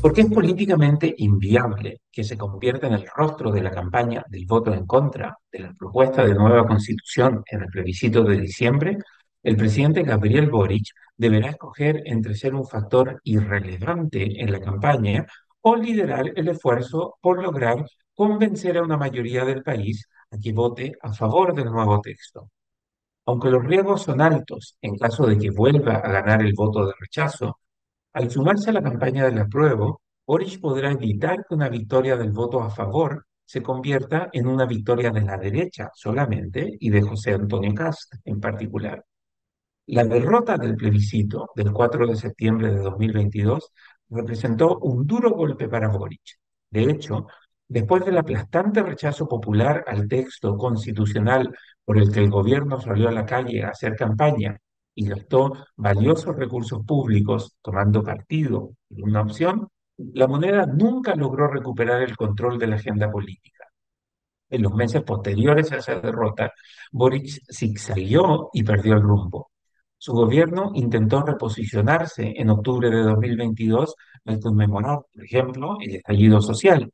Porque es políticamente inviable que se convierta en el rostro de la campaña del voto en contra de la propuesta de nueva constitución en el plebiscito de diciembre, el presidente Gabriel Boric deberá escoger entre ser un factor irrelevante en la campaña o liderar el esfuerzo por lograr convencer a una mayoría del país a que vote a favor del nuevo texto. Aunque los riesgos son altos en caso de que vuelva a ganar el voto de rechazo, al sumarse a la campaña del apruebo, Boric podrá evitar que una victoria del voto a favor se convierta en una victoria de la derecha solamente y de José Antonio Cast en particular. La derrota del plebiscito del 4 de septiembre de 2022 representó un duro golpe para Boric. De hecho, después del aplastante rechazo popular al texto constitucional por el que el gobierno salió a la calle a hacer campaña y gastó valiosos recursos públicos tomando partido en una opción, la moneda nunca logró recuperar el control de la agenda política. En los meses posteriores a esa derrota, Boric zigzagueó y perdió el rumbo. Su gobierno intentó reposicionarse en octubre de 2022 al conmemorar, por ejemplo, el estallido social,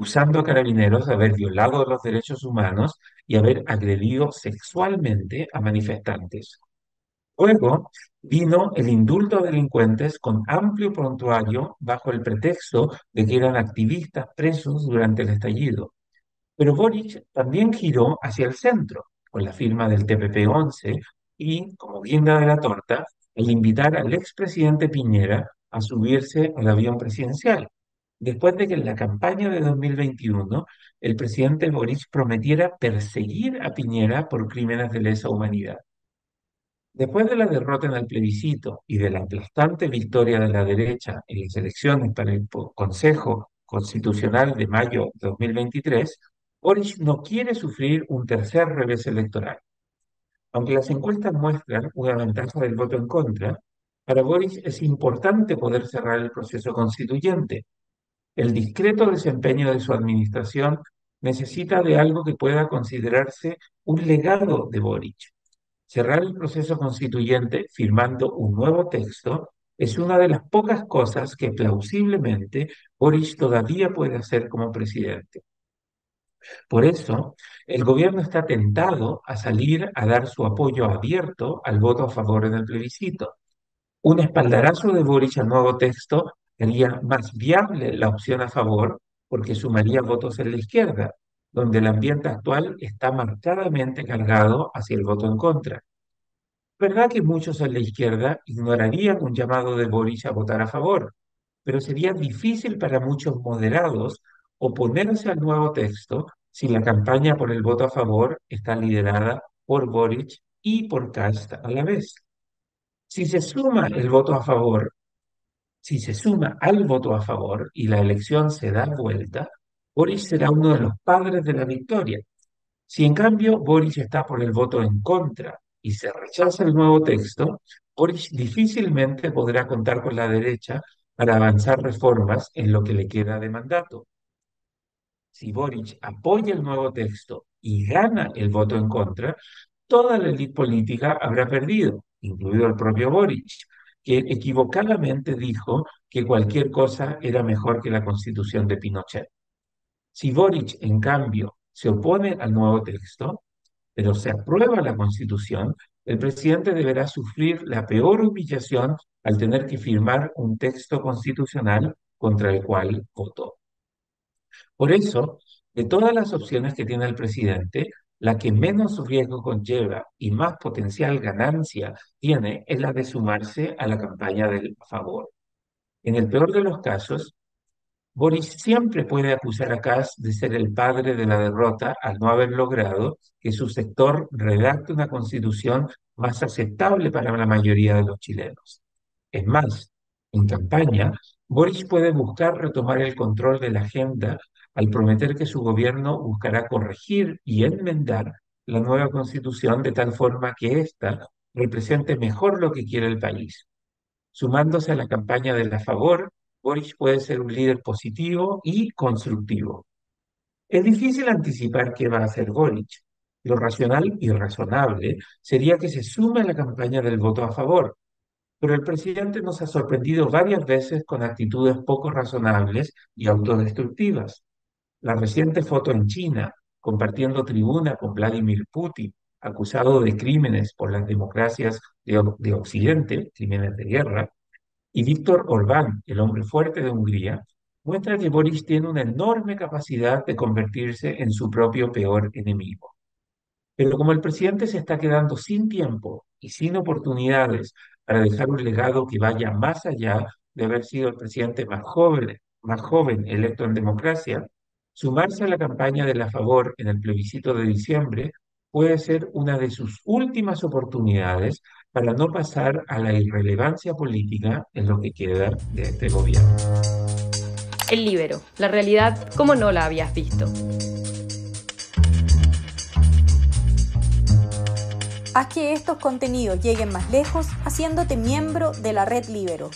usando carabineros de haber violado los derechos humanos y haber agredido sexualmente a manifestantes. Luego vino el indulto a delincuentes con amplio prontuario bajo el pretexto de que eran activistas presos durante el estallido. Pero Boric también giró hacia el centro, con la firma del TPP-11 y, como guinda de la torta, el invitar al expresidente Piñera a subirse al avión presidencial, después de que en la campaña de 2021 el presidente Boric prometiera perseguir a Piñera por crímenes de lesa humanidad. Después de la derrota en el plebiscito y de la aplastante victoria de la derecha en las elecciones para el Consejo Constitucional de mayo de 2023, Boric no quiere sufrir un tercer revés electoral. Aunque las encuestas muestran una ventaja del voto en contra, para Boric es importante poder cerrar el proceso constituyente. El discreto desempeño de su administración necesita de algo que pueda considerarse un legado de Boric cerrar el proceso constituyente firmando un nuevo texto es una de las pocas cosas que plausiblemente Boris todavía puede hacer como presidente. Por eso, el gobierno está tentado a salir a dar su apoyo abierto al voto a favor en el plebiscito. Un espaldarazo de Boris al nuevo texto haría más viable la opción a favor porque sumaría votos en la izquierda, donde el ambiente actual está marcadamente cargado hacia el voto en contra. Verdad que muchos en la izquierda ignorarían un llamado de Boris a votar a favor, pero sería difícil para muchos moderados oponerse al nuevo texto si la campaña por el voto a favor está liderada por Boric y por Cast a la vez. Si se suma el voto a favor, si se suma al voto a favor y la elección se da vuelta, Boris será uno de los padres de la victoria. Si en cambio Boris está por el voto en contra y se rechaza el nuevo texto, Boris difícilmente podrá contar con la derecha para avanzar reformas en lo que le queda de mandato. Si Boric apoya el nuevo texto y gana el voto en contra, toda la élite política habrá perdido, incluido el propio Boric, que equivocadamente dijo que cualquier cosa era mejor que la constitución de Pinochet. Si Boric, en cambio, se opone al nuevo texto, pero se aprueba la constitución, el presidente deberá sufrir la peor humillación al tener que firmar un texto constitucional contra el cual votó. Por eso, de todas las opciones que tiene el presidente, la que menos riesgo conlleva y más potencial ganancia tiene es la de sumarse a la campaña del favor. En el peor de los casos, Boris siempre puede acusar a Kass de ser el padre de la derrota al no haber logrado que su sector redacte una constitución más aceptable para la mayoría de los chilenos. Es más, en campaña, Boris puede buscar retomar el control de la agenda al prometer que su gobierno buscará corregir y enmendar la nueva constitución de tal forma que ésta represente mejor lo que quiere el país. Sumándose a la campaña de la favor, Boris puede ser un líder positivo y constructivo. Es difícil anticipar qué va a hacer Boric. Lo racional y razonable sería que se sume a la campaña del voto a favor, pero el presidente nos ha sorprendido varias veces con actitudes poco razonables y autodestructivas. La reciente foto en China, compartiendo tribuna con Vladimir Putin, acusado de crímenes por las democracias de, de Occidente, crímenes de guerra, y Víctor Orbán, el hombre fuerte de Hungría, muestra que Boris tiene una enorme capacidad de convertirse en su propio peor enemigo. Pero como el presidente se está quedando sin tiempo y sin oportunidades para dejar un legado que vaya más allá de haber sido el presidente más joven, más joven electo en democracia, sumarse a la campaña de la favor en el plebiscito de diciembre puede ser una de sus últimas oportunidades para no pasar a la irrelevancia política en lo que queda de este gobierno. El libero, la realidad como no la habías visto. Haz que estos contenidos lleguen más lejos haciéndote miembro de la red Libero.